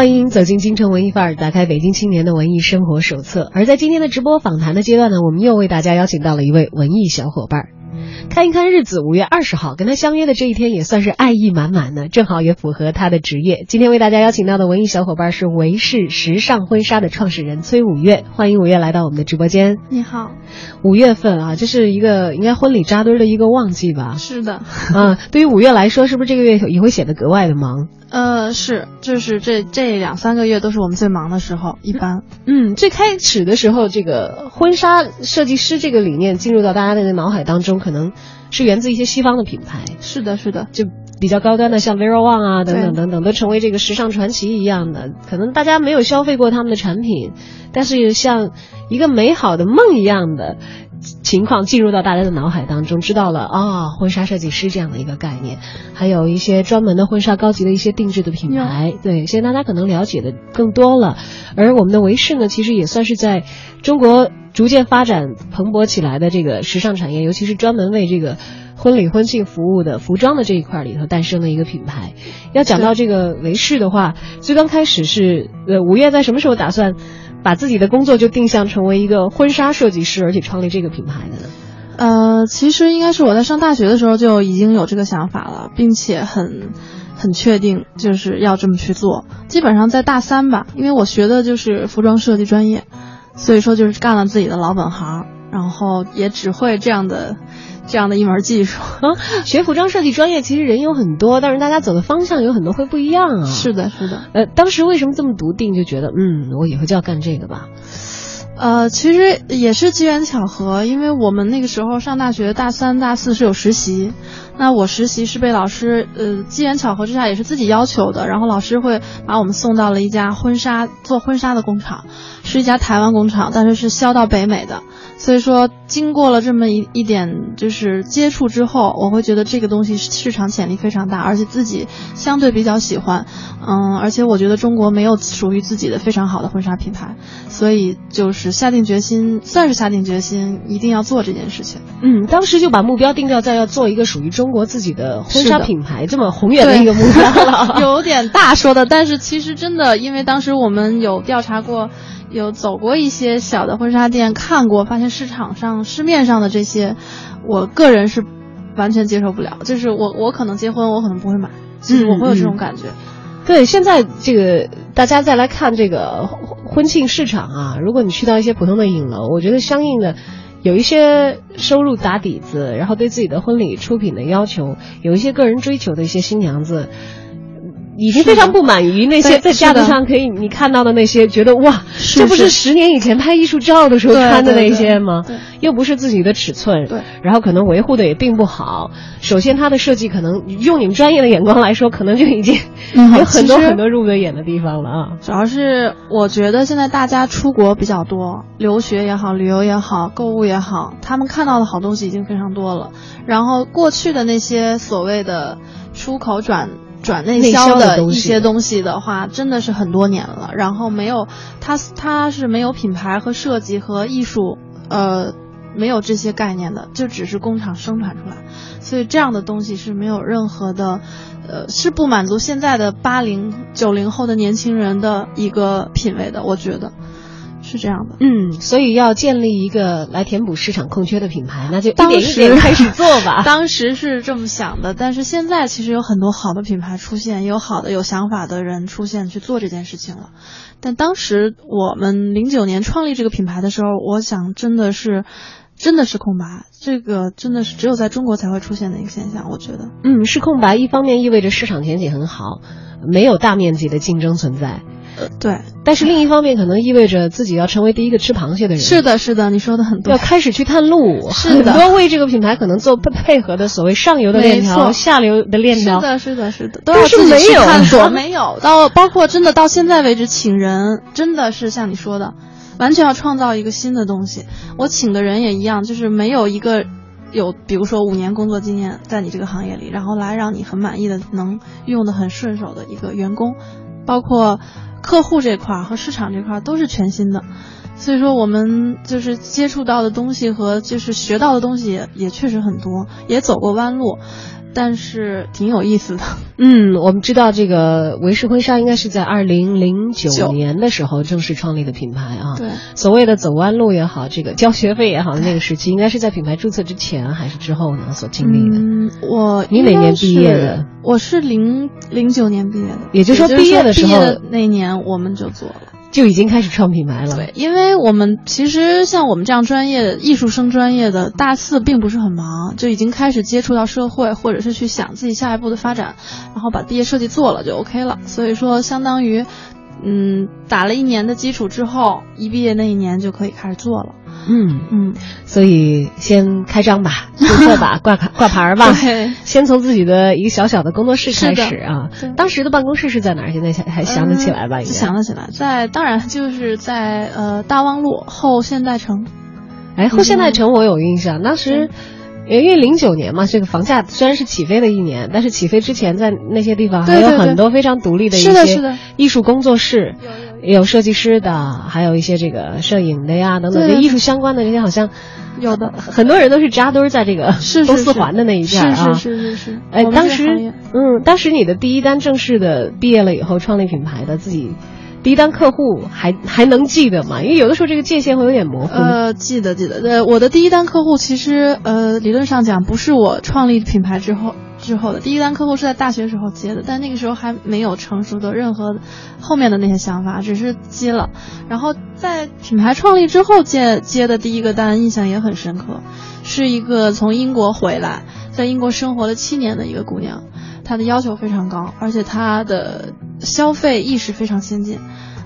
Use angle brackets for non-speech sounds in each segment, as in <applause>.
欢迎走进京城文艺范儿，打开北京青年的文艺生活手册。而在今天的直播访谈的阶段呢，我们又为大家邀请到了一位文艺小伙伴儿。看一看日子，五月二十号跟他相约的这一天也算是爱意满满的，正好也符合他的职业。今天为大家邀请到的文艺小伙伴是维氏时尚婚纱的创始人崔五月，欢迎五月来到我们的直播间。你好，五月份啊，这是一个应该婚礼扎堆的一个旺季吧？<laughs> 是的，<laughs> 啊，对于五月来说，是不是这个月也会显得格外的忙？呃，是，就是这这两三个月都是我们最忙的时候，一般。嗯，最开始的时候，这个婚纱设计师这个理念进入到大家的脑海当中，可能是源自一些西方的品牌，是的，是的，就比较高端的，像 Vera Wang 啊等等等等，都成为这个时尚传奇一样的。可能大家没有消费过他们的产品，但是像一个美好的梦一样的情况进入到大家的脑海当中，知道了啊、婚纱设计师这样的一个概念，还有一些专门的婚纱高级的一些定制的品牌，对，现在大家可能了解的更多了。而我们的维氏呢，其实也算是在中国逐渐发展蓬勃起来的这个时尚产业，尤其是专门为这个婚礼婚庆服务的服装的这一块里头诞生的一个品牌。要讲到这个维氏的话，最刚开始是呃五月在什么时候打算把自己的工作就定向成为一个婚纱设计师，而且创立这个品牌的呢？呃，其实应该是我在上大学的时候就已经有这个想法了，并且很很确定就是要这么去做。基本上在大三吧，因为我学的就是服装设计专业，所以说就是干了自己的老本行，然后也只会这样的这样的一门技术。啊，学服装设计专业其实人有很多，但是大家走的方向有很多会不一样啊。是的，是的。呃，当时为什么这么笃定，就觉得嗯，我以后就要干这个吧？呃，其实也是机缘巧合，因为我们那个时候上大学，大三、大四是有实习，那我实习是被老师，呃，机缘巧合之下也是自己要求的，然后老师会把我们送到了一家婚纱做婚纱的工厂，是一家台湾工厂，但是是销到北美的，所以说经过了这么一一点就是接触之后，我会觉得这个东西市场潜力非常大，而且自己相对比较喜欢，嗯，而且我觉得中国没有属于自己的非常好的婚纱品牌，所以就是下定决心，算是下定决心，一定要做这件事情。嗯，当时就把目标定调在要做一个属于中国自己的婚纱品牌，这么宏远的一个目标了。<laughs> 有点大说的，但是其实真的，因为当时我们有调查过，有走过一些小的婚纱店看过，发现市场上市面上的这些，我个人是完全接受不了。就是我我可能结婚，我可能不会买，就是我会有这种感觉。对，现在这个大家再来看这个婚庆市场啊，如果你去到一些普通的影楼，我觉得相应的有一些收入打底子，然后对自己的婚礼出品的要求，有一些个人追求的一些新娘子。已经非常不满于那些在架子上可以你看到的那些，觉得哇，这不是是十年以前拍艺术照的时候穿的那些吗？对又不是自己的尺寸，对，然后可能维护的也并不好。首先，它的设计可能用你们专业的眼光来说，可能就已经嗯有很多很多入不得眼的地方了啊。主要是我觉得现在大家出国比较多，留学也好，旅游也好，购物也好，他们看到的好东西已经非常多了。然后过去的那些所谓的出口转转内内销销的一些东西的话，真的是很多年了。然后没有它，它是没有品牌和设计和艺术，呃，没有这些概念的，就只是工厂生产出来。所以这样的东西是没有任何的，呃，是不满足现在的八零九零后的年轻人的一个品味的，我觉得是这样的。嗯，所以要建立一个来填补市场空缺的品牌，那就一当点一时点开始做吧。<laughs> 当时是这么想的，但是现在其实有很多好的品牌出现，也有好的有想法的人出现去做这件事情了。但当时我们零九年创立这个品牌的时候，我想真的是。真的是空白，这个真的是只有在中国才会出现的一个现象，我觉得。嗯，是空白，一方面意味着市场前景很好，没有大面积的竞争存在。呃，对，但是另一方面，可能意味着自己要成为第一个吃螃蟹的人。是的，是的，你说的很对要。开始去探路，是的很多为这个品牌可能做配配合的所谓上游的链条、下流的链条。是的，是的，是的，都是要自己去没有探索，<laughs> 没有到包括真的到现在为止，请人真的是像你说的，完全要创造一个新的东西。我请的人也一样，就是没有一个有，比如说五年工作经验在你这个行业里，然后来让你很满意的能用的很顺手的一个员工，包括客户这块和市场这块都是全新的。所以说，我们就是接触到的东西和就是学到的东西也也确实很多，也走过弯路，但是挺有意思的。嗯，我们知道这个维氏婚纱应该是在二零零九九年的时候正式创立的品牌啊。对，所谓的走弯路也好，这个交学费也好，那个时期应该是在品牌注册之前还是之后呢？所经历的。嗯，我你哪年毕业的？我是零零九年毕业的，也就是说毕业的时候毕业的那年我们就做了。就已经开始创品牌了。对，因为我们其实像我们这样专业艺术生专业的，大四并不是很忙，就已经开始接触到社会，或者是去想自己下一步的发展，然后把毕业设计做了就 OK 了。所以说，相当于，嗯，打了一年的基础之后，一毕业那一年就可以开始做了。嗯，嗯，所以先开张吧，注册吧，挂 <laughs> 卡挂牌儿吧。先从自己的一个小小的工作室开始啊。当时的办公室是在哪儿？现在想还想得起来吧？应该嗯想得起来，在当然就是在呃大望路后现代城。哎，后现代城我有印象，当时。因为零九年嘛，这个房价虽然是起飞的一年，但是起飞之前在那些地方还有很多非常独立的一些艺术工作室，有设计师的，还有一些这个摄影的呀等等，对跟艺术相关的这些好像有的。很多人都是扎堆儿在这个是是东四环的那一片儿啊。是是是是是。哎，当时嗯，当时你的第一单正式的毕业了以后创立品牌的自己第一单客户还还能记得吗？因为有的时候这个界限会有点模糊。呃，记得记得。呃，我的第一单客户其实呃，理论上讲不是我创立品牌之后之后的，第一单客户是在大学时候接的，但那个时候还没有成熟的任何后面的那些想法，只是接了。然后在品牌创立之后接接的第一个单，印象也很深刻，是一个从英国回来，在英国生活了七年的一个姑娘，她的要求非常高，而且她的消费意识非常先进。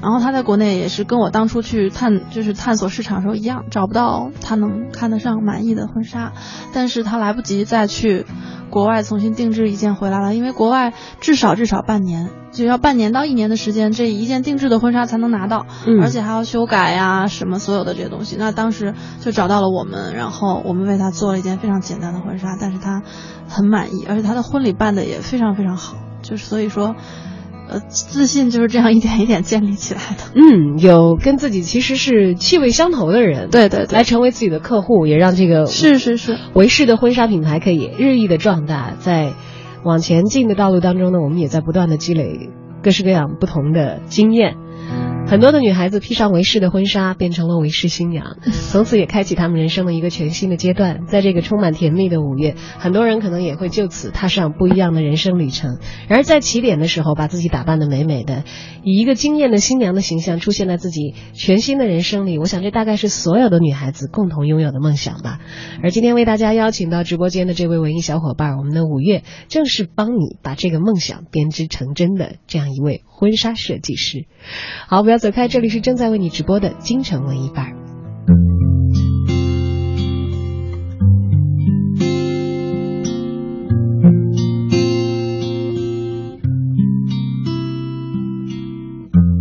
然后他在国内也是跟我当初去探就是探索市场的时候一样，找不到他能看得上满意的婚纱，但是他来不及再去国外重新定制一件回来了，因为国外至少至少半年，就要半年到一年的时间，这一件定制的婚纱才能拿到，嗯而且还要修改呀什么所有的这些东西。那当时就找到了我们，然后我们为他做了一件非常简单的婚纱，但是他很满意，而且他的婚礼办的也非常非常好，就是所以说。呃，自信就是这样一点一点建立起来的。嗯，有跟自己其实是气味相投的人，对对对来成为自己的客户，也让这个是是是，维氏的婚纱品牌可以日益的壮大，在往前进的道路当中呢，我们也在不断的积累各式各样不同的经验。很多的女孩子披上维氏的婚纱，变成了维氏新娘，从此也开启她们人生的一个全新的阶段。在这个充满甜蜜的五月，很多人可能也会就此踏上不一样的人生旅程。然而在起点的时候，把自己打扮的美美的，以一个惊艳的新娘的形象出现在自己全新的人生里，我想这大概是所有的女孩子共同拥有的梦想吧。而今天为大家邀请到直播间的这位文艺小伙伴，我们的五月正是帮你把这个梦想编织成真的这样一位婚纱设计师。好，不要要走开，这里是正在为你直播的京城文艺范儿。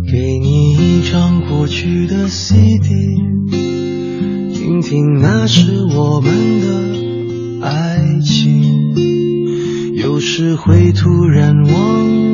给你一张过去的 CD，听听那是我们的爱情。有时会突然忘，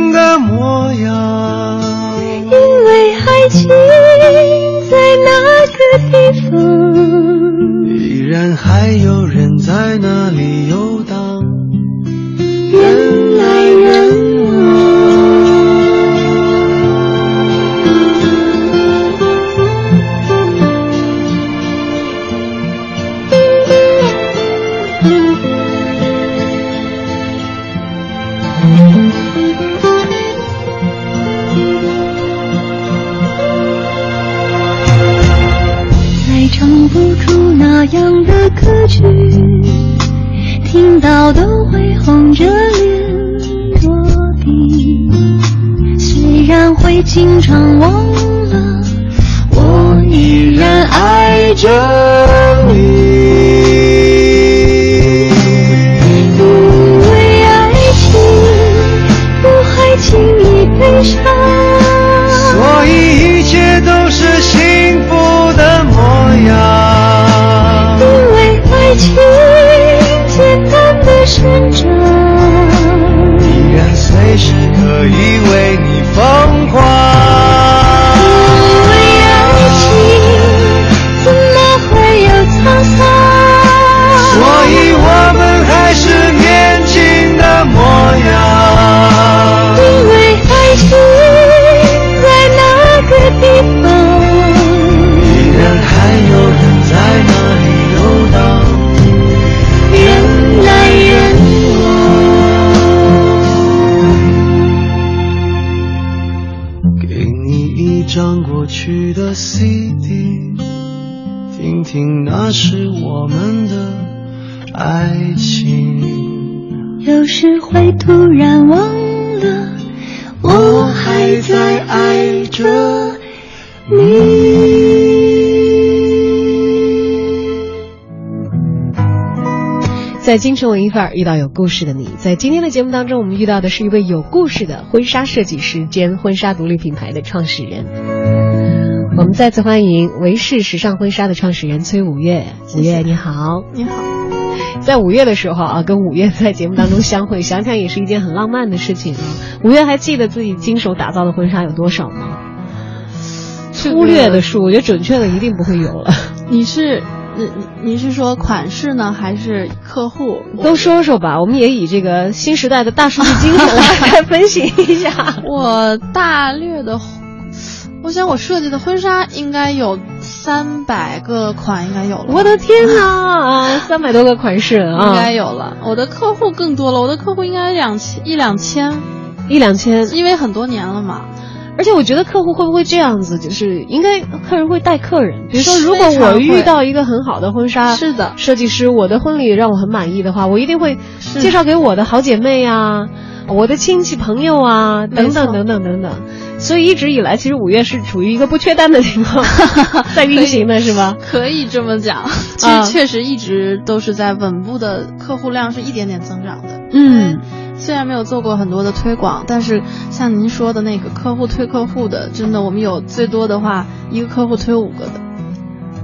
还有人在那里游荡，经常忘了，我依然爱着在京城文艺范儿遇到有故事的你，在今天的节目当中，我们遇到的是一位有故事的婚纱设计师兼婚纱独立品牌的创始人。我们再次欢迎维氏时尚婚纱的创始人崔五月。五月你好，你好，在五月的时候啊，跟五月在节目当中相会，想想也是一件很浪漫的事情啊。五月还记得自己亲手打造的婚纱有多少吗？粗略的数，我觉得准确的一定不会有了。你是你你是说款式呢，还是客户？都说说吧，我们也以这个新时代的大数据精神来 <laughs> 来分析一下。我大略的，我想我设计的婚纱应该有三百个款，应该有了。我的天哪，啊，三百多个款式啊，应该有了。我的客户更多了，我的客户应该两千一两千，一两千，因为很多年了嘛。而且我觉得客户会不会这样子，就是应该客人会带客人，比如说如果我遇到一个很好的婚纱是的。设计师，我的婚礼让我很满意的话，我一定会介绍给我的好姐妹啊，我的亲戚朋友啊，等等等等等等。所以一直以来，其实五月是处于一个不缺单的情况 <laughs> 在运行的是吧？可以这么讲，其啊实确实一直都是在稳步的客户量是一点点增长的。嗯，虽然没有做过很多的推广，但是像您说的那个客户推客户的，真的我们有最多的话，一个客户推五个的。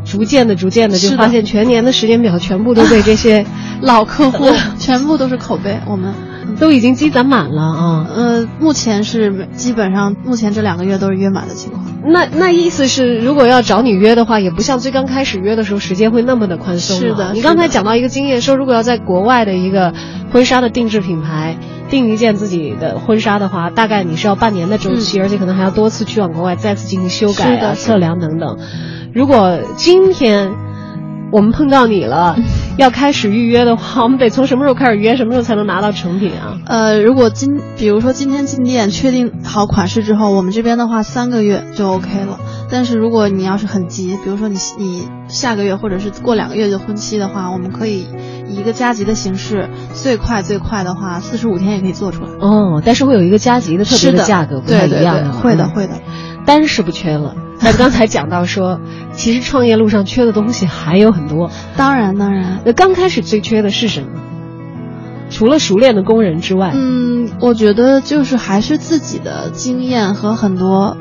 逐渐的、逐渐的，就是发现全年的时间表全部都被这些 <laughs> 老客户全部都是口碑，我们都已经积攒满了啊。呃目前是基本上目前这两个月都是约满的情况。那那意思是，如果要找你约的话，也不像最刚开始约的时候时间会那么的宽松。是的你刚才讲到一个经验，说如果要在国外的一个婚纱的定制品牌订一件自己的婚纱的话，大概你是要半年的周期，而且可能还要多次去往国外再次进行修改的测量等等。如果今天我们碰到你了，要开始预约的话，我们得从什么时候开始约？什么时候才能拿到成品啊？呃，如果今比如说今天进店确定好款式之后，我们这边的话三个月就 OK 了。但是如果你要是很急，比如说你你下个月或者是过两个月就婚期的话，我们可以以一个加急的形式，最快最快的话四十五天也可以做出来。哦，但是会有一个加急的特别的价格，不太对对对一样的，会的嗯会的。单是不缺了，但刚才讲到说，其实创业路上缺的东西还有很多。当然当然，那刚开始最缺的是什么？除了熟练的工人之外，嗯，我觉得就是还是自己的经验和很多，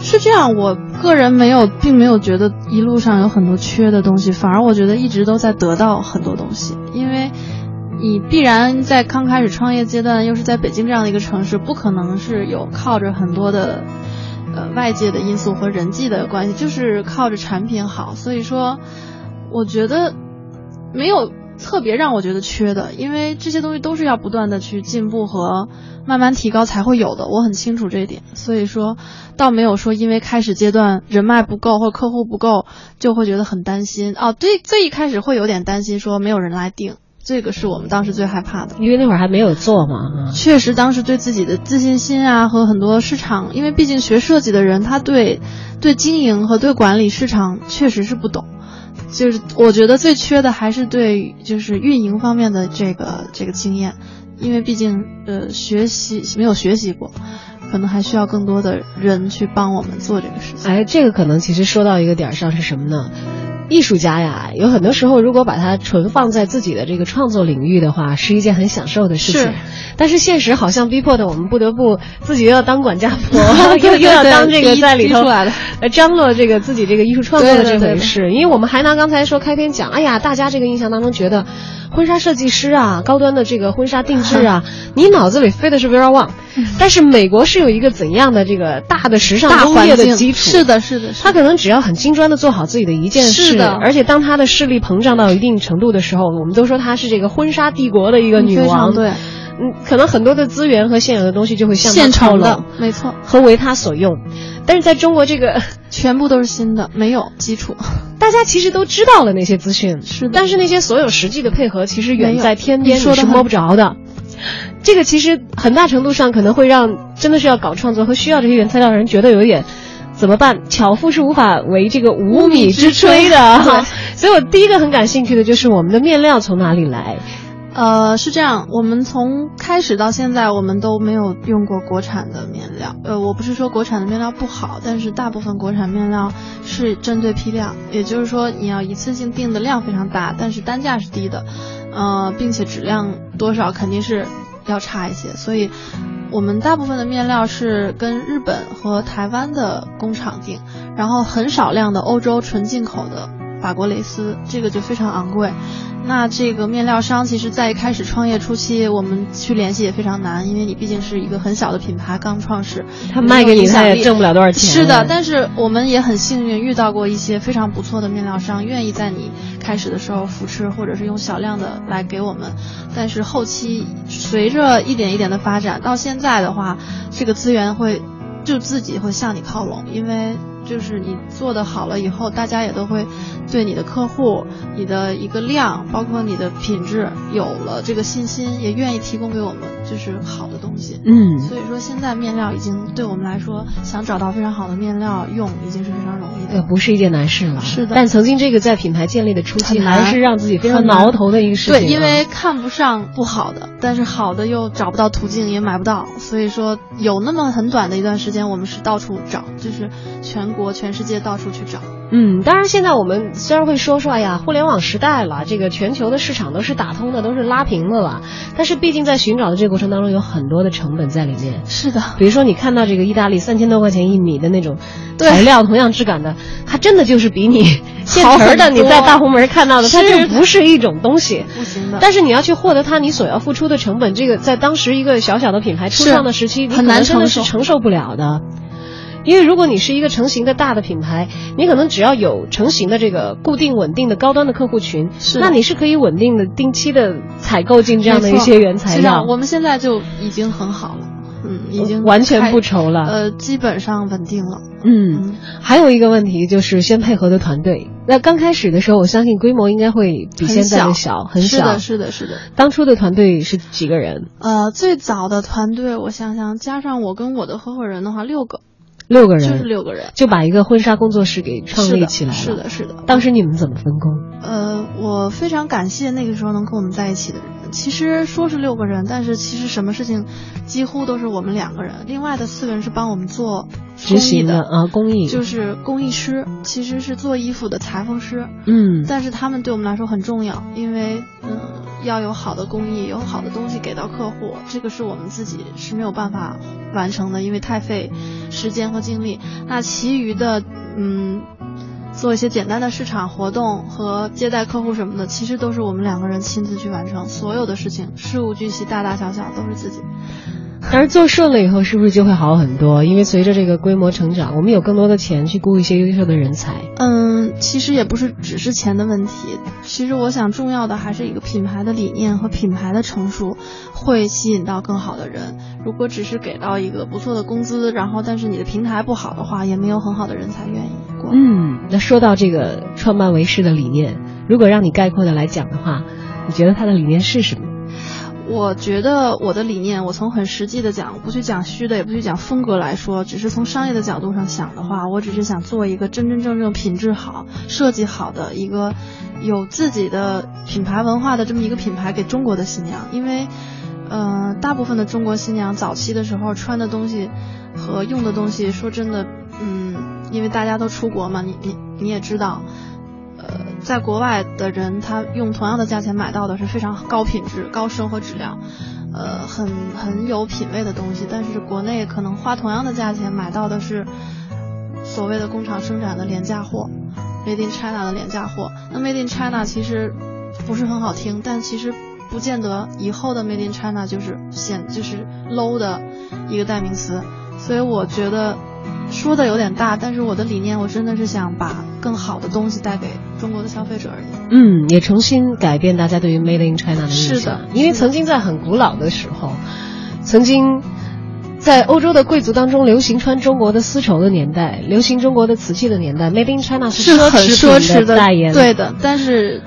是这样。我个人没有，并没有觉得一路上有很多缺的东西，反而我觉得一直都在得到很多东西，因为。你必然在刚开始创业阶段，又是在北京这样的一个城市，不可能是有靠着很多的，外界的因素和人际的关系，就是靠着产品好。所以说，我觉得没有特别让我觉得缺的，因为这些东西都是要不断的去进步和慢慢提高才会有的，我很清楚这一点，所以说倒没有说因为开始阶段人脉不够或者客户不够就会觉得很担心。哦，对，最一开始会有点担心说没有人来订，这个是我们当时最害怕的。因为那会儿还没有做嘛。确实，当时对自己的自信心啊和很多市场，因为毕竟学设计的人，他对对经营和对管理市场确实是不懂。就是我觉得最缺的还是对就是运营方面的这个这个经验，因为毕竟呃学习没有学习过，可能还需要更多的人去帮我们做这个事情。哎，这个可能其实说到一个点儿上是什么呢？艺术家呀，有很多时候如果把它存放在自己的这个创作领域的话，是一件很享受的事情。是。但是现实好像逼迫的我们不得不自己又要当管家婆，<laughs> 又对又要当这个逼在里头张罗这个自己这个艺术创作的这回事。因为我们还拿刚才说开篇讲，哎呀，大家这个印象当中觉得婚纱设计师啊，高端的这个婚纱定制啊，<laughs> 你脑子里飞的是 Vera Wang，但是美国是有一个怎样的这个大的时尚大工业的基础？是的，是的，他可能只要很精专的做好自己的一件事，是的而且当他的势力膨胀到一定程度的时候，我们都说她是这个婚纱帝国的一个女王。对，嗯，可能很多的资源和现有的东西就会向现靠拢成的，没错，和为他所用。但是在中国这个，<laughs> 全部都是新的，没有基础。<laughs> 大家其实都知道了那些资讯，是的但是那些所有实际的配合，其实远在天边，你说是摸不着的。这个其实很大程度上可能会让真的是要搞创作和需要这些原材料的人觉得有一点怎么办？巧妇是无法为这个无米之炊的 <laughs> 对。<laughs> 所以我第一个很感兴趣的就是我们的面料从哪里来？呃，是这样，我们从开始到现在，我们都没有用过国产的面料。呃，我不是说国产的面料不好，但是大部分国产面料是针对批量，也就是说你要一次性订的量非常大，但是单价是低的，呃，并且质量多少肯定是要差一些，所以我们大部分的面料是跟日本和台湾的工厂订，然后很少量的欧洲纯进口的法国蕾丝，这个就非常昂贵。那这个面料商其实在一开始创业初期，我们去联系也非常难，因为你毕竟是一个很小的品牌，刚创始，他卖给你，他也挣不了多少钱。是的，但是我们也很幸运遇到过一些非常不错的面料商，愿意在你开始的时候扶持，或者是用小量的来给我们。但是后期随着一点一点的发展，到现在的话，这个资源会就自己会向你靠拢，因为就是你做的好了以后，大家也都会对你的客户、你的一个量，包括你的品质有了这个信心，也愿意提供给我们就是好的东西。嗯，所以说，现在面料已经对我们来说，想找到非常好的面料用，已经是非常容易的，对。不是一件难事了。是的但曾经这个在品牌建立的初期，还是让自己非常挠头的一个事情啊。对，因为看不上不好的，但是好的又找不到途径，也买不到，所以说有那么很短的一段时间，我们是到处找，就是全国、全世界到处去找。嗯，当然，现在我们虽然会说说，哎呀，互联网时代了，这个全球的市场都是打通的，都是拉平的了。但是，毕竟在寻找的这个过程当中，有很多的成本在里面。是的，比如说，你看到这个意大利三千多块钱一米的那种材料，同样质感的，它真的就是比你 <laughs> 现成的你在大红门看到的，它是就不是一种东西。不行的。但是你要去获得它，你所要付出的成本，这个在当时一个小小的品牌初创的时期，你很难可能真的是承受不了的。因为如果你是一个成型的大的品牌，你可能只要有成型的这个固定稳定的高端的客户群，是那你是可以稳定的定期的采购进这样的一些原材料，我们现在就已经很好了，嗯，已经完全不愁了。呃，基本上稳定了。嗯，还有一个问题就是先配合的团队。那刚开始的时候，我相信规模应该会比现在的小，很小。是的，是的，是的。当初的团队是几个人？呃，最早的团队，我想想，加上我跟我的合伙人的话，六个，六个人，就是六个人，就把一个婚纱工作室给创立起来了。是的，是的。当时你们怎么分工？呃，我非常感谢那个时候能跟我们在一起的人。其实说是六个人，但是其实什么事情几乎都是我们两个人，另外的四个人是帮我们做执工艺的行啊，工艺就是工艺师，其实是做衣服的裁缝师。嗯，但是他们对我们来说很重要，因为嗯，要有好的工艺，有好的东西给到客户，这个是我们自己是没有办法完成的，因为太费时间和精力。那其余的嗯，做一些简单的市场活动和接待客户什么的，其实都是我们两个人亲自去完成，所有的事情，事无巨细，大大小小都是自己。但是做顺了以后，是不是就会好很多？因为随着这个规模成长，我们有更多的钱去雇一些优秀的人才。嗯，嗯，其实也不是只是钱的问题。其实我想，重要的还是一个品牌的理念和品牌的成熟，会吸引到更好的人。如果只是给到一个不错的工资，然后但是你的平台不好的话，也没有很好的人才愿意过。嗯，那说到这个创办为师的理念，如果让你概括的来讲的话，你觉得他的理念是什么？我觉得我的理念，我从很实际的讲，不去讲虚的，也不去讲风格来说，只是从商业的角度上想的话，我只是想做一个真真正正品质好、设计好的一个有自己的品牌文化的这么一个品牌给中国的新娘。因为，呃，大部分的中国新娘早期的时候穿的东西和用的东西，说真的，嗯，因为大家都出国嘛，你你你也知道。呃，在国外的人，他用同样的价钱买到的是非常高品质、高生活质量，呃，很很有品位的东西。但是国内可能花同样的价钱买到的是所谓的工厂生产的廉价货，Made in China 的廉价货。那 Made in China 其实不是很好听，但其实不见得以后的 Made in China 就是显就是 low 的一个代名词。所以我觉得。说的有点大，但是我的理念，我真的是想把更好的东西带给中国的消费者而已。嗯，也重新改变大家对于 Made in China 的印象。是的，因为曾经在很古老的时候，曾经在欧洲的贵族当中流行穿中国的丝绸的年代，流行中国的瓷器的年代，Made in China 是很奢侈的代言。对的，但是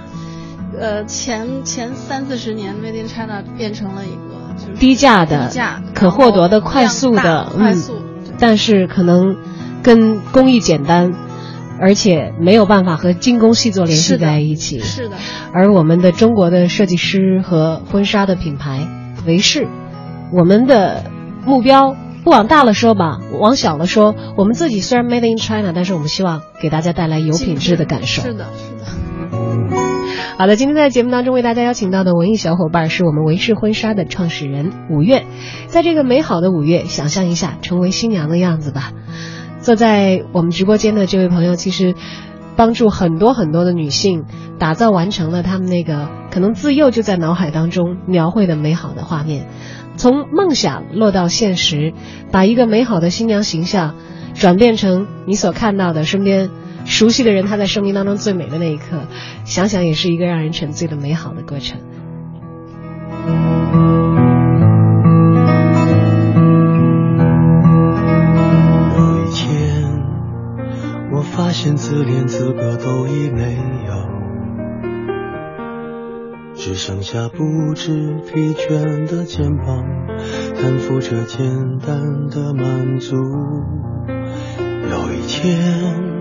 呃，前前三四十年，Made in China 变成了一个就是低价的、价可获得的、快速的、快速。但是可能跟工艺简单，而且没有办法和精工细作联系在一起。是的。而我们的中国的设计师和婚纱的品牌维氏，我们的目标不往大了说吧，往小了说，我们自己虽然 made in China，但是我们希望给大家带来有品质的感受。是的，是的。好的，今天在节目当中为大家邀请到的文艺小伙伴是我们维氏婚纱的创始人五月。在这个美好的五月，想象一下成为新娘的样子吧。坐在我们直播间的这位朋友，其实帮助很多很多的女性打造完成了他们那个可能自幼就在脑海当中描绘的美好的画面，从梦想落到现实，把一个美好的新娘形象转变成你所看到的身边。熟悉的人，他在生命当中最美的那一刻，想想也是一个让人沉醉的美好的过程。有一天，我发现自恋资格都已没有，只剩下不知疲倦的肩膀，担负着简单的满足。有一天。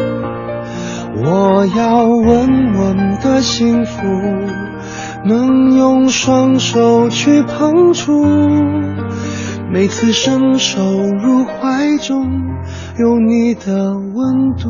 我要稳稳的幸福，能用双手去碰触，每次伸手入怀中，有你的温度。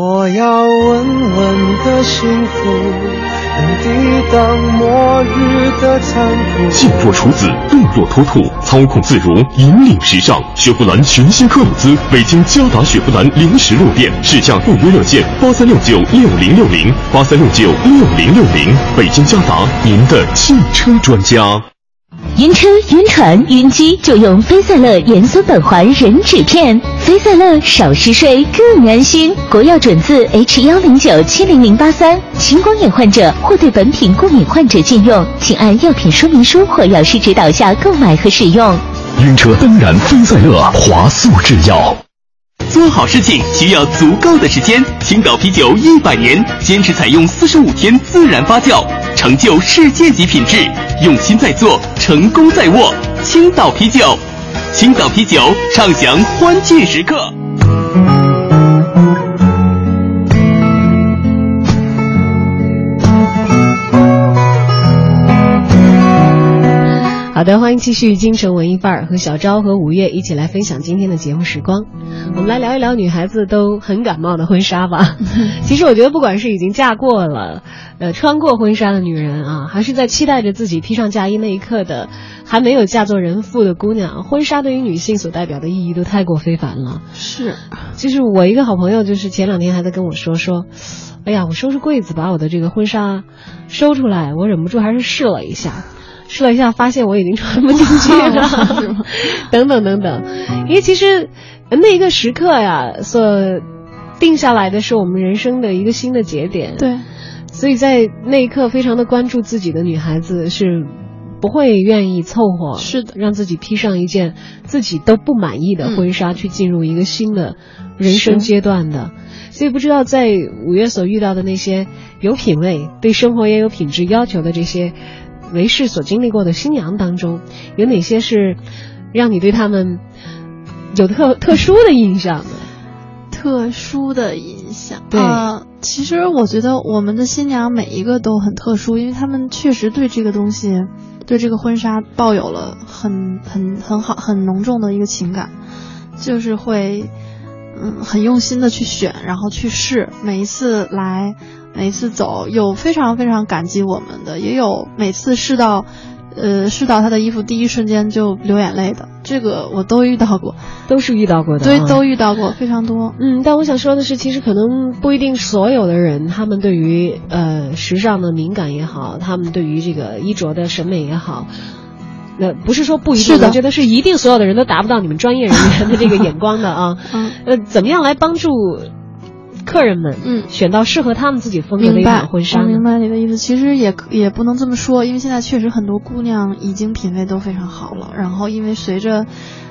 我要稳稳的幸福，能抵挡末日的残酷。静若处子，动若脱兔，操控自如，引领时尚。雪佛兰全新科鲁兹，北京嘉达雪佛兰临时路店，试驾预约热线八三六九六零六零八三六九六零六零。北京嘉达，您的汽车专家。晕车、晕船、晕机就用飞赛乐盐酸苯环壬酯片，飞赛乐少嗜睡更安心。国药准字 H 幺零九七零零八三，青光眼患者或对本品过敏患者禁用，请按药品说明书或药师指导下购买和使用。晕车当然飞赛乐华素制药。做好事情需要足够的时间。青岛啤酒一百年，坚持采用四十五天自然发酵，成就世界级品质。用心在做，成功在握。青岛啤酒，青岛啤酒，畅享欢庆时刻。好的，欢迎继续京城文艺范儿，和小昭和五月一起来分享今天的节目时光。我们来聊一聊女孩子都很感冒的婚纱吧。<laughs> 其实我觉得，不管是已经嫁过了，呃，穿过婚纱的女人啊，还是在期待着自己披上嫁衣那一刻的还没有嫁作人妇的姑娘，婚纱对于女性所代表的意义都太过非凡了。是，就是我一个好朋友，就是前两天还在跟我说说，哎呀，我收拾柜子把我的这个婚纱收出来，我忍不住还是试了一下。试了一下，发现我已经穿不进去了，<laughs> 等等等等，因为其实那一个时刻呀，所定下来的是我们人生的一个新的节点。对，所以在那一刻非常的关注自己的女孩子是不会愿意凑合，是的，让自己披上一件自己都不满意的婚纱去进入一个新的人生阶段的。所以不知道在五月所遇到的那些有品位、对生活也有品质要求的这些。为氏所经历过的新娘当中，有哪些是让你对他们有特特殊的印象呢？特殊的印象，对，其实我觉得我们的新娘每一个都很特殊，因为他们确实对这个东西，对这个婚纱抱有了很很很好很浓重的一个情感，就是会嗯很用心的去选，然后去试，每一次来。每次走有非常非常感激我们的，也有每次试到，呃，试到他的衣服第一瞬间就流眼泪的，这个我都遇到过，都是遇到过的，对，都遇到过非常多。嗯，但我想说的是，其实可能不一定所有的人，他们对于呃时尚的敏感也好，他们对于这个衣着的审美也好，那不是说不一定，我觉得是一定所有的人都达不到你们专业人员的这个眼光的啊。<laughs> 嗯，呃，怎么样来帮助？客人们，嗯，选到适合他们自己风格的一款婚纱。明白你的意思，其实也也不能这么说，因为现在确实很多姑娘已经品味都非常好了。然后，因为随着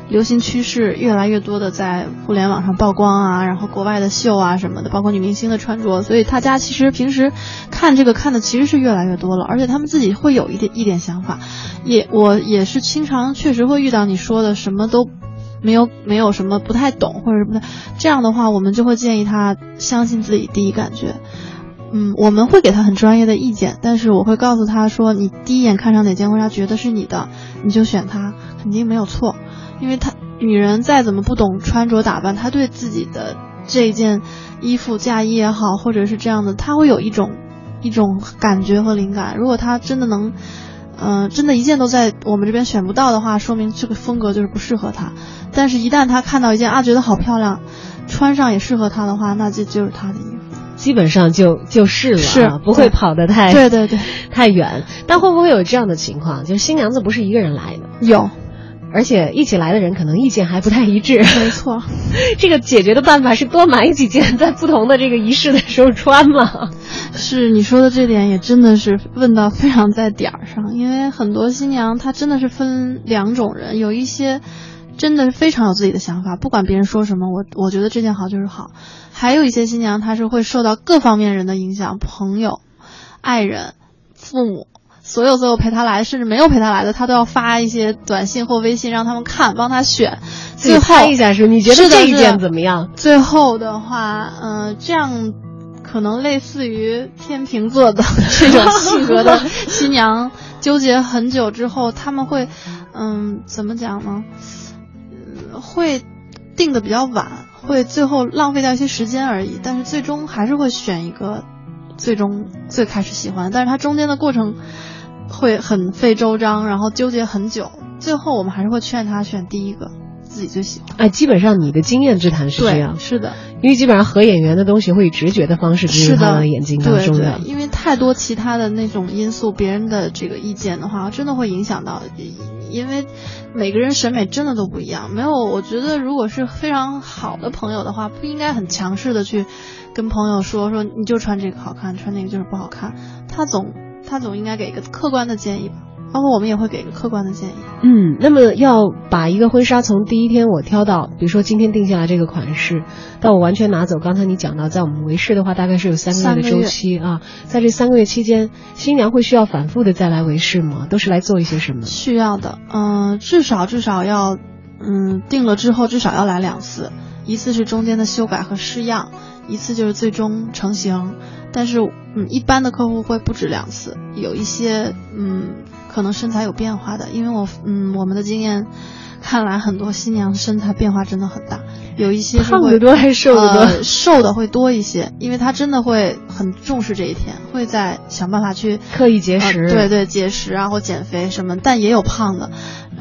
流行趋势越来越多的在互联网上曝光啊，然后国外的秀啊什么的，包括女明星的穿着，所以大家其实平时看这个看的其实是越来越多了，而且他们自己会有一点一点想法。也我也是经常确实会遇到你说的什么都。没有没有什么不太懂或者什么的这样的话，我们就会建议他相信自己第一感觉。嗯，我们会给他很专业的意见，但是我会告诉他说，你第一眼看上哪件婚纱觉得是你的，你就选它，肯定没有错。因为他女人再怎么不懂穿着打扮，她对自己的这件衣服嫁衣也好，或者是这样的，她会有一种一种感觉和灵感。如果她真的能。嗯，真的，一件都在我们这边选不到的话，说明这个风格就是不适合他。但是，一旦他看到一件啊，觉得好漂亮，穿上也适合他的话，那这就是他的衣服。基本上就就是了，是不会跑得太对对对太远。但会不会有这样的情况，就是新娘子不是一个人来的？有。而且一起来的人可能意见还不太一致。<laughs> 没错，<laughs> 这个解决的办法是多买几件，在不同的这个仪式的时候穿嘛。<laughs> 是你说的这点也真的是问到非常在点儿上，因为很多新娘她真的是分两种人，有一些真的是非常有自己的想法，不管别人说什么，我我觉得这件好就是好。还有一些新娘她是会受到各方面人的影响，朋友、爱人、父母。所有所有陪他来，甚至没有陪他来的，他都要发一些短信或微信让他们看，帮他选。最后一下是，你觉得这一件怎么样？最后的话，嗯，这样可能类似于天秤座的 <laughs> 这种性格的新娘，纠结很久之后，他们会，嗯，怎么讲呢？会定的比较晚，会最后浪费掉一些时间而已，但是最终还是会选一个。最终最开始喜欢，但是它中间的过程会很费周章，然后纠结很久，最后我们还是会劝他选第一个自己最喜欢。哎，基本上你的经验之谈是这样，是的，因为基本上合眼缘的东西会以直觉的方式进入他的眼睛当中的，因为太多其他的那种因素，别人的这个意见的话，真的会影响到，因为每个人审美真的都不一样。没有，我觉得如果是非常好的朋友的话，不应该很强势的去跟朋友说说你就穿这个好看，穿那个就是不好看。他总他总应该给一个客观的建议吧。包括我们也会给一个客观的建议。嗯，那么要把一个婚纱从第一天我挑到，比如说今天定下来这个款式，到我完全拿走，刚才你讲到，在我们维饰的话，大概是有三个月的周期啊。在这三个月期间，新娘会需要反复的再来维饰吗？都是来做一些什么？需要的，嗯，至少至少要，嗯，定了之后至少要来两次，一次是中间的修改和试样，一次就是最终成型。但是，嗯，一般的客户会不止两次，有一些，嗯。可能身材有变化的，因为我嗯，我们的经验看来，很多新娘身材变化真的很大，有一些胖的多还是瘦的多？瘦的会多一些，因为她真的会很重视这一天，会在想办法去刻意节食，对对，节食啊或减肥什么。但也有胖的，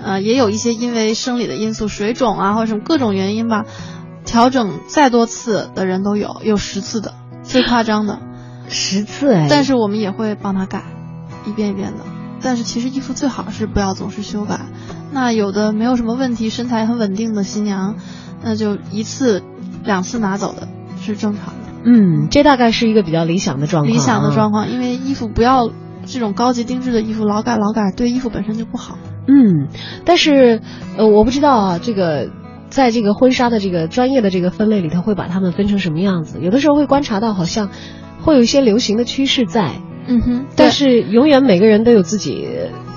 呃，也有一些因为生理的因素，水肿啊或者什么各种原因吧，调整再多次的人都有，有十次的，最夸张的十次哎。但是我们也会帮他改，一遍一遍的。但是其实衣服最好是不要总是修改。那有的没有什么问题，身材很稳定的新娘，那就一次、两次拿走的是正常的。嗯，这大概是一个比较理想的状况。理想的状况，因为衣服不要这种高级定制的衣服老改老改，对衣服本身就不好。嗯，但是呃，我不知道啊，这个在这个婚纱的这个专业的这个分类里头，会把它们分成什么样子？有的时候会观察到，好像会有一些流行的趋势在。嗯哼，但是永远每个人都有自己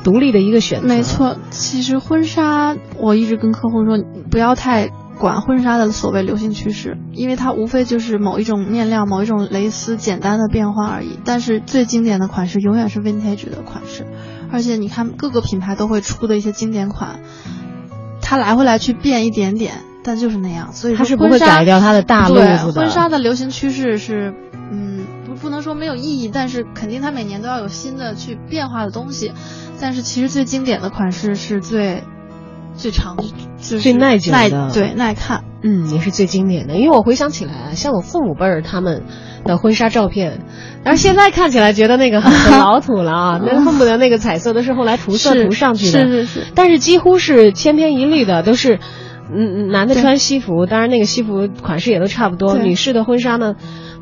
独立的一个选择。没错，其实婚纱我一直跟客户说，不要太管婚纱的所谓流行趋势，因为它无非就是某一种面料、某一种蕾丝简单的变化而已。但是最经典的款式永远是 vintage 的款式，而且你看各个品牌都会出的一些经典款，它来回来去变一点点，但就是那样。所以它是不会改掉它的大路子的。婚纱的流行趋势是，嗯。不不能说没有意义，但是肯定它每年都要有新的去变化的东西。但是其实最经典的款式是最最长、最耐久的，对耐看，嗯，也是最经典的。因为我回想起来啊，像我父母辈儿他们的婚纱照片，但是现在看起来觉得那个很老土了啊，<laughs> 那恨不得那个彩色都是后来涂色涂上去的，是是是。但是几乎是千篇一律的，都是嗯男的穿西服，当然那个西服款式也都差不多。女士的婚纱呢？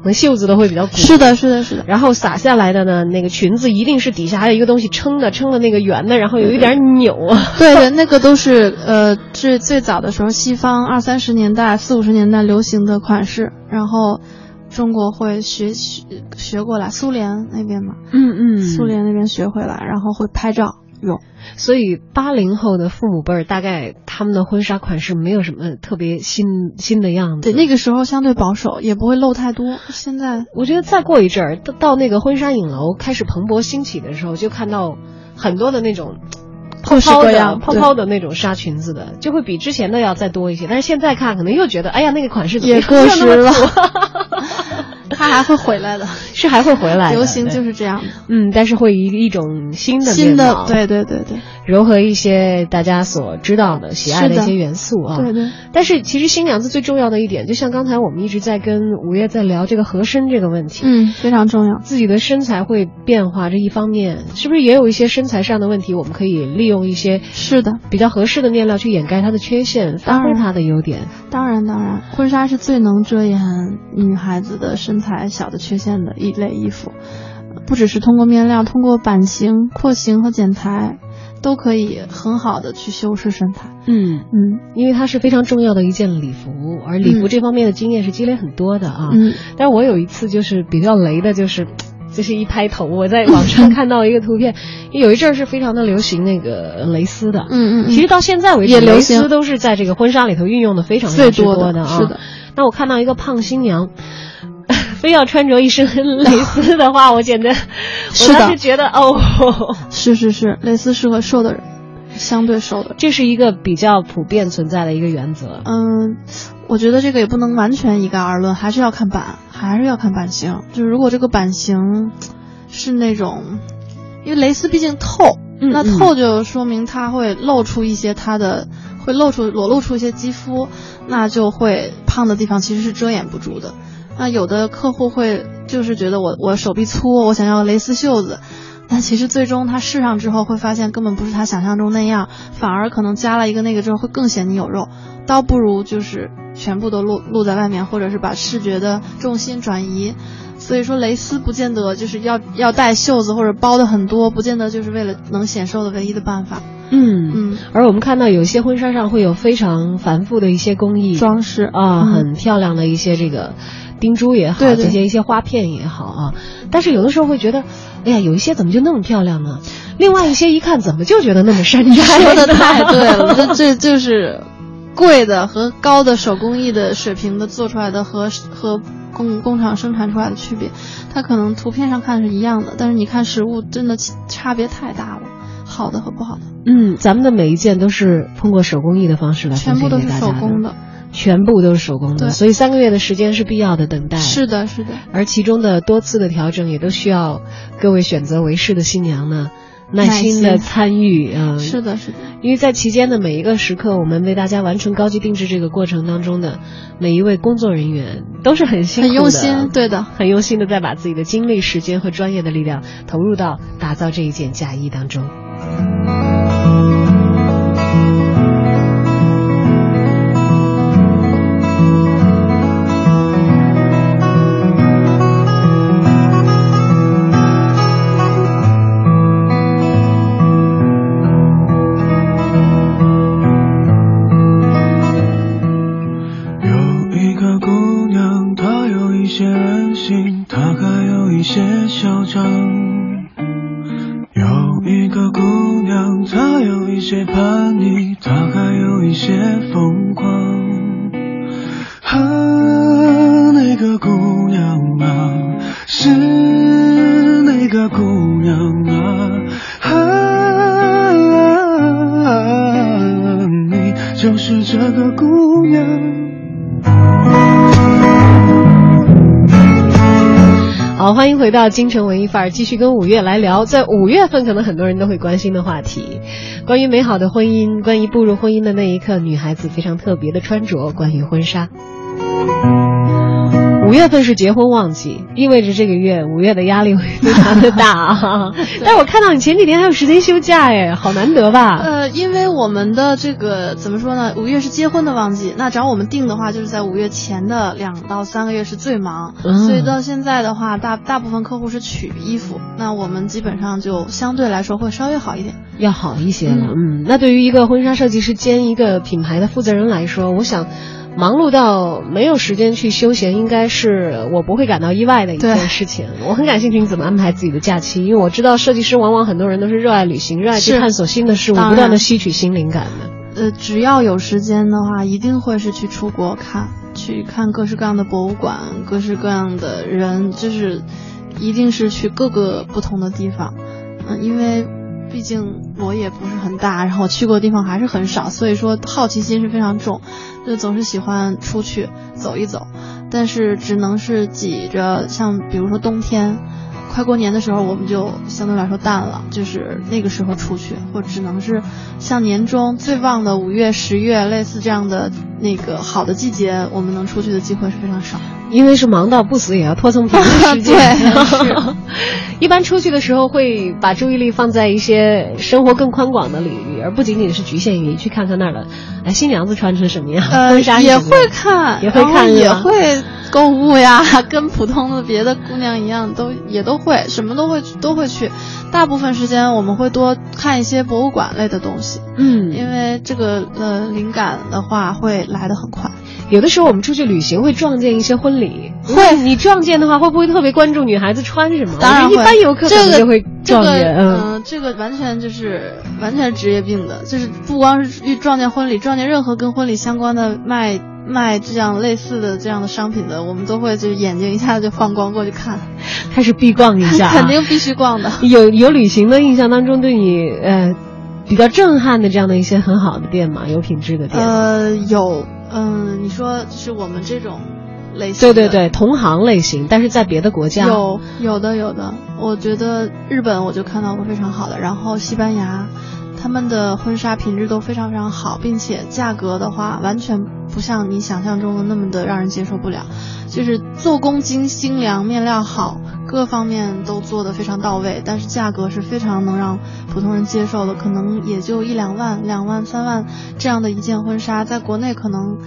那袖子都会比较鼓，是的，是的，是的。然后洒下来的呢，那个裙子一定是底下还有一个东西撑的，撑的那个圆的，然后有一点扭。对对，那个都是呃，最最早的时候，西方二三十年代、四五十年代流行的款式，然后中国会学学学过来，苏联那边嘛，嗯嗯，苏联那边学回来，然后会拍照。有，所以八零后的父母辈儿大概他们的婚纱款式没有什么特别新新的样子。对，那个时候相对保守，也不会露太多。现在我觉得再过一阵儿，到到那个婚纱影楼开始蓬勃兴起的时候，就看到很多的那种泡泡的泡泡的那种纱裙子的，就会比之前的要再多一些。但是现在看，可能又觉得，哎呀，那个款式也过时了。<laughs> 它还会回来的，<laughs> 是还会回来。流行就是这样的，嗯，但是会以一种新的新的，对对对对，融合一些大家所知道的、喜爱的一些元素啊。对对。但是其实新娘子最重要的一点，就像刚才我们一直在跟五月在聊这个合身这个问题，嗯，非常重要。自己的身材会变化，这一方面是不是也有一些身材上的问题？我们可以利用一些是的比较合适的面料去掩盖它的缺陷，发挥它的优点。当然当然，婚纱是最能遮掩女孩子的身材小的缺陷。的一类衣服，不只是通过面料，通过版型、廓形和剪裁，都可以很好的去修饰身材。嗯嗯，因为它是非常重要的一件礼服，而礼服这方面的经验是积累很多的啊。嗯，但是我有一次就是比较雷的，就是 <tsk> 就是一拍头，我在网上看到一个图片，<tsk> 有一阵儿是非常的流行那个蕾丝的。嗯嗯，其实到现在为止，蕾丝都是在这个婚纱里头运用的非常最多的啊。是的，那我看到一个胖新娘。非要穿着一身蕾丝的话，我简直，<laughs> 我当时觉得哦，<laughs> 是是是，蕾丝适合瘦的人，相对瘦的。这是一个比较普遍存在的一个原则。嗯，我觉得这个也不能完全一概而论，还是要看版，还是要看版型。就是如果这个版型是那种，因为蕾丝毕竟透，嗯那透就说明它会露出一些它的，会露出裸露出一些肌肤，那就会胖的地方其实是遮掩不住的。那有的客户会就是觉得我我手臂粗，我想要蕾丝袖子。但其实最终他试上之后会发现根本不是他想象中那样，反而可能加了一个那个之后会更显你有肉，倒不如就是全部都露露在外面，或者是把视觉的重心转移。所以说蕾丝不见得就是要要带袖子或者包的很多，不见得就是为了能显瘦的唯一的办法。嗯嗯，而我们看到有些婚纱上会有非常繁复的一些工艺装饰啊，嗯很漂亮的一些这个钉珠也好，对对这些一些花片也好啊。但是有的时候会觉得，哎呀，有一些怎么就那么漂亮呢？另外一些一看怎么就觉得那么山寨？说的太对了，这这就是贵的和高的手工艺的水平的做出来的和和工工厂生产出来的区别，它可能图片上看是一样的，但是你看实物真的差别太大了，好的和不好的。嗯，咱们的每一件都是通过手工艺的方式来全部都是手工的，的。全部都是手工的，所以三个月的时间是必要的等待。是的，是的。而其中的多次的调整，也都需要各位选择为师的新娘呢耐心的参与啊。嗯是的，是的。因为在期间的每一个时刻，我们为大家完成高级定制这个过程当中的每一位工作人员都是很辛苦的、很用心，对的，很用心的在把自己的精力、时间和专业的力量投入到打造这一件嫁衣当中。是这个姑娘。好，欢迎回到京城文艺范儿，继续跟五月来聊，在五月份可能很多人都会关心的话题，关于美好的婚姻，关于步入婚姻的那一刻，女孩子非常特别的穿着，关于婚纱。五月份是结婚旺季，意味着这个月五月的压力会非常的大啊。<laughs> 但是我看到你前几天还有时间休假哎，好难得吧？呃，因为我们的这个怎么说呢？五月是结婚的旺季，那找我们定的话，就是在五月前的两到三个月是最忙，嗯所以到现在的话，大大部分客户是取衣服，那我们基本上就相对来说会稍微好一点。要好一些了，嗯，那对于一个婚纱设计师兼一个品牌的负责人来说，我想。忙碌到没有时间去休闲，应该是我不会感到意外的一件事情。我很感兴趣你怎么安排自己的假期，因为我知道设计师往往很多人都是热爱旅行，热爱去探索新的事物，不断的吸取新灵感的。呃，只要有时间的话，一定会是去出国看，去看各式各样的博物馆，各式各样的人，就是一定是去各个不同的地方。嗯、因为毕竟我也不是很大，然后我去过的地方还是很少，所以说好奇心是非常重，就总是喜欢出去走一走，但是只能是挤着，像比如说冬天。快过年的时候，我们就相对来说淡了，就是那个时候出去，或只能是像年中最旺的五月、十月，类似这样的那个好的季节，我们能出去的机会是非常少。因为是忙到不死也要拖蹭平的时间。<laughs> 对。<laughs> 一般出去的时候会把注意力放在一些生活更宽广的领域，而不仅仅是局限于去看看那儿的，哎，新娘子穿成什么样，呃，婚纱是也会看，也会看，也会购物呀，<laughs> 跟普通的别的姑娘一样，都也都会，什么都会都会去。大部分时间我们会多看一些博物馆类的东西，嗯，因为这个呃灵感的话会来得很快。有的时候我们出去旅行会撞见一些婚礼，会你撞见的话，会不会特别关注女孩子穿什么？当然一般游客可能就会撞见，这个、嗯、呃，这个完全就是完全职业病的，就是不光是遇撞见婚礼，撞见任何跟婚礼相关的卖卖这样类似的这样的商品的，我们都会就眼睛一下子就放光过去看，<laughs> 开始必逛一下、啊，<laughs> 肯定必须逛的。<laughs> 有有旅行的印象当中，对你呃。比较震撼的这样的一些很好的店嘛？有品质的店？呃，有，嗯，你说就是我们这种类型，对对对，同行类型，但是在别的国家有有的有的，我觉得日本我就看到过非常好的，然后西班牙。他们的婚纱品质都非常非常好，并且价格的话，完全不像你想象中的那么的让人接受不了。就是做工精心良，面料好，各方面都做得非常到位，但是价格是非常能让普通人接受的，可能也就一两万、两万、三万这样的一件婚纱，在国内可能，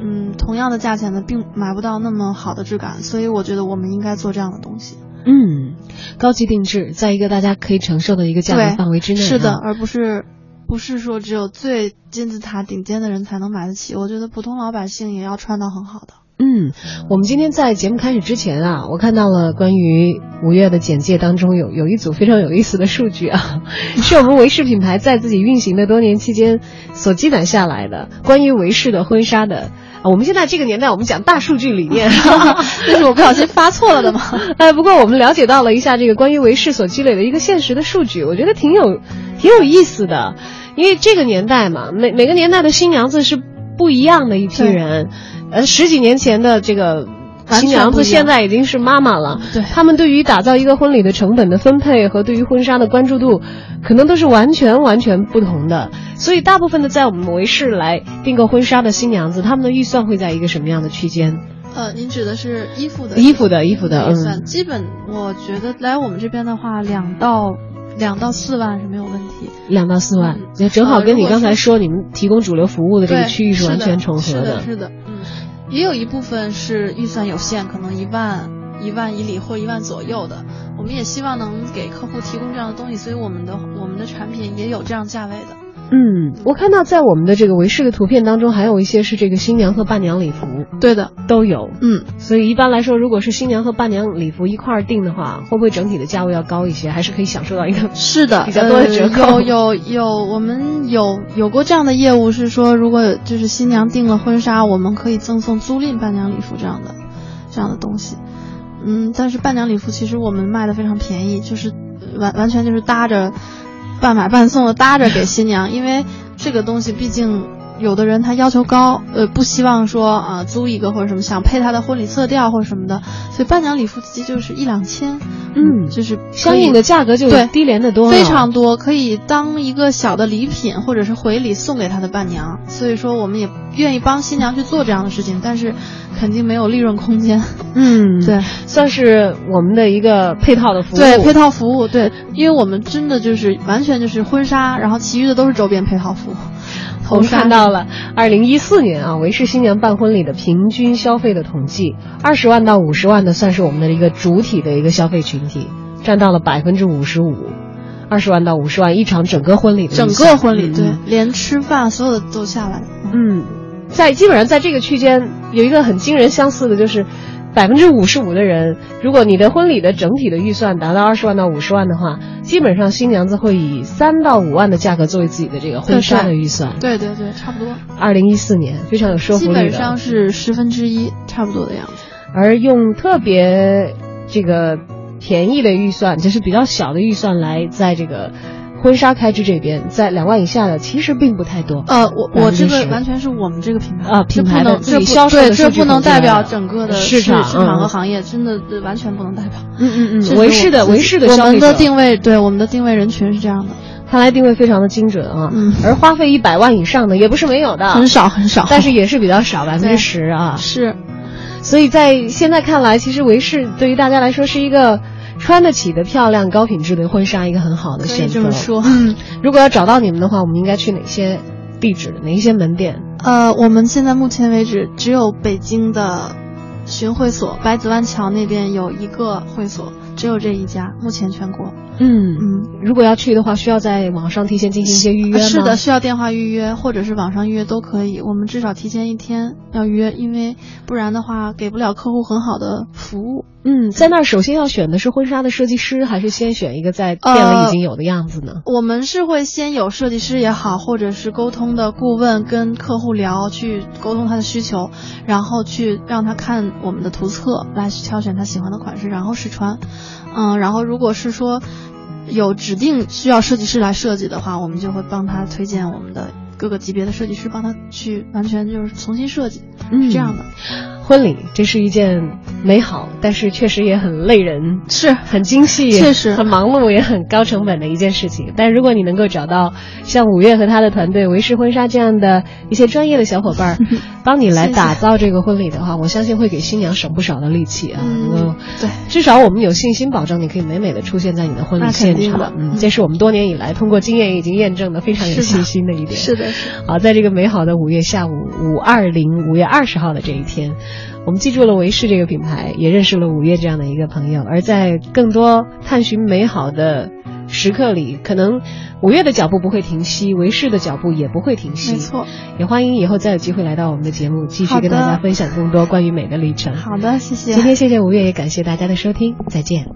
嗯，同样的价钱呢并买不到那么好的质感，所以我觉得我们应该做这样的东西。嗯，高级定制，在一个大家可以承受的一个价格范围之内，是的，而不是不是说只有最金字塔顶尖的人才能买得起。我觉得普通老百姓也要穿到很好的。嗯，我们今天在节目开始之前啊，我看到了关于五月的简介当中有有一组非常有意思的数据啊，<laughs> 是我们维氏品牌在自己运行的多年期间所积攒下来的关于维氏的婚纱的。我们现在这个年代，我们讲大数据理念，<laughs> 那是我不小心发错了的吗？<laughs> 哎，不过我们了解到了一下这个关于维氏所积累的一个现实的数据，我觉得挺有挺有意思的，因为这个年代嘛，每每个年代的新娘子是不一样的一批人，呃，十几年前的这个。新娘子现在已经是妈妈了，对他们对于打造一个婚礼的成本的分配和对于婚纱的关注度，可能都是完全完全不同的。所以，大部分的在我们维氏来订购婚纱的新娘子，他们的预算会在一个什么样的区间？呃，您指的是衣服的？衣服的衣服的预算，基本我觉得来我们这边的话，两到两到四万是没有问题。两到四万，也正好跟你刚才说你们提供主流服务的这个区域是完全重合的。是的，是的，嗯。也有一部分是预算有限，可能一万、一万以里或一万左右的。我们也希望能给客户提供这样的东西，所以我们的我们的产品也有这样价位的。嗯，我看到在我们的这个维氏的图片当中，还有一些是这个新娘和伴娘礼服。对的，都有。嗯，所以一般来说，如果是新娘和伴娘礼服一块儿订的话，会不会整体的价位要高一些？还是可以享受到一个是的比较多的折扣？有有有，我们有有过这样的业务，是说如果就是新娘订了婚纱，我们可以赠送租赁伴娘礼服这样的这样的东西。嗯，但是伴娘礼服其实我们卖的非常便宜，就是完完全就是搭着。半买半送的搭着给新娘，因为这个东西毕竟有的人他要求高，呃，不希望说啊租一个或者什么，想配他的婚礼色调或者什么的，所以伴娘礼服其实就是一两千，嗯，就是相应的价格就低廉的多，非常多，可以当一个小的礼品或者是回礼送给他的伴娘，所以说我们也愿意帮新娘去做这样的事情，但是肯定没有利润空间，嗯，对，算是我们的一个配套的服务，对，配套服务，对，因为我们真的就是完全就是婚纱，然后其余的都是周边配套服务。我们看到了，二零一四年啊，维氏新娘办婚礼的平均消费的统计，二十万到五十万的算是我们的一个主体的一个消费群体，占到了百分之五十五。二十万到五十万一场整个婚礼的整个婚礼，对，连吃饭所有的都下来。嗯，在基本上在这个区间有一个很惊人相似的，就是。百分之五十五的人，如果你的婚礼的整体的预算达到二十万到五十万的话，基本上新娘子会以三到五万的价格作为自己的这个婚纱的预算。对对对，差不多。二零一四年非常有说服力基本上是十分之一，差不多的样子。而用特别这个便宜的预算，就是比较小的预算来在这个。婚纱开支这边在两万以下的其实并不太多。呃，我我这个完全是我们这个品牌啊，品牌的自己销售对，这不能代表整个的市场市场和行业，真的完全不能代表。嗯嗯嗯，维氏的维氏的我们的定位，对我们的定位人群是这样的，看来定位非常的精准啊。嗯，而花费一百万以上的也不是没有的，很少很少，但是也是比较少，百分之十啊。是，所以在现在看来，其实维氏对于大家来说是一个。穿得起的漂亮高品质的婚纱，一个很好的选择。这么说，嗯，如果要找到你们的话，我们应该去哪些地址？哪一些门店？呃，我们现在目前为止只有北京的巡会所，百子湾桥那边有一个会所，只有这一家，目前全国。嗯嗯，如果要去的话，需要在网上提前进行一些预约吗？是的，需要电话预约或者是网上预约都可以。我们至少提前一天要约，因为不然的话给不了客户很好的服务。嗯，在那儿首先要选的是婚纱的设计师，还是先选一个在店里已经有的样子呢？我们是会先有设计师也好，或者是沟通的顾问跟客户聊，去沟通他的需求，然后去让他看我们的图册，来挑选他喜欢的款式，然后试穿。嗯，然后如果是说。有指定需要设计师来设计的话，我们就会帮他推荐我们的各个级别的设计师，帮他去完全就是重新设计，嗯是这样的。婚礼这是一件美好，但是确实也很累人，是很精细，确实很忙碌，也很高成本的一件事情。但如果你能够找到像五月和他的团队维氏婚纱这样的一些专业的小伙伴儿，<laughs> 帮你来打造这个婚礼的话，我相信会给新娘省不少的力气啊。嗯对，至少我们有信心保证你可以美美的出现在你的婚礼现场的。嗯，嗯这是我们多年以来通过经验已经验证的非常有信心的一点。是的。好，在这个美好的五月下午五二零五月二十号的这一天，我们记住了维氏这个品牌，也认识了五月这样的一个朋友。而在更多探寻美好的时刻里，可能五月的脚步不会停息，维氏的脚步也不会停息。没错。也欢迎以后再有机会来到我们的节目，继续跟大家分享更多关于美的历程。好的，谢谢。今天谢谢五月，也感谢大家的收听，再见。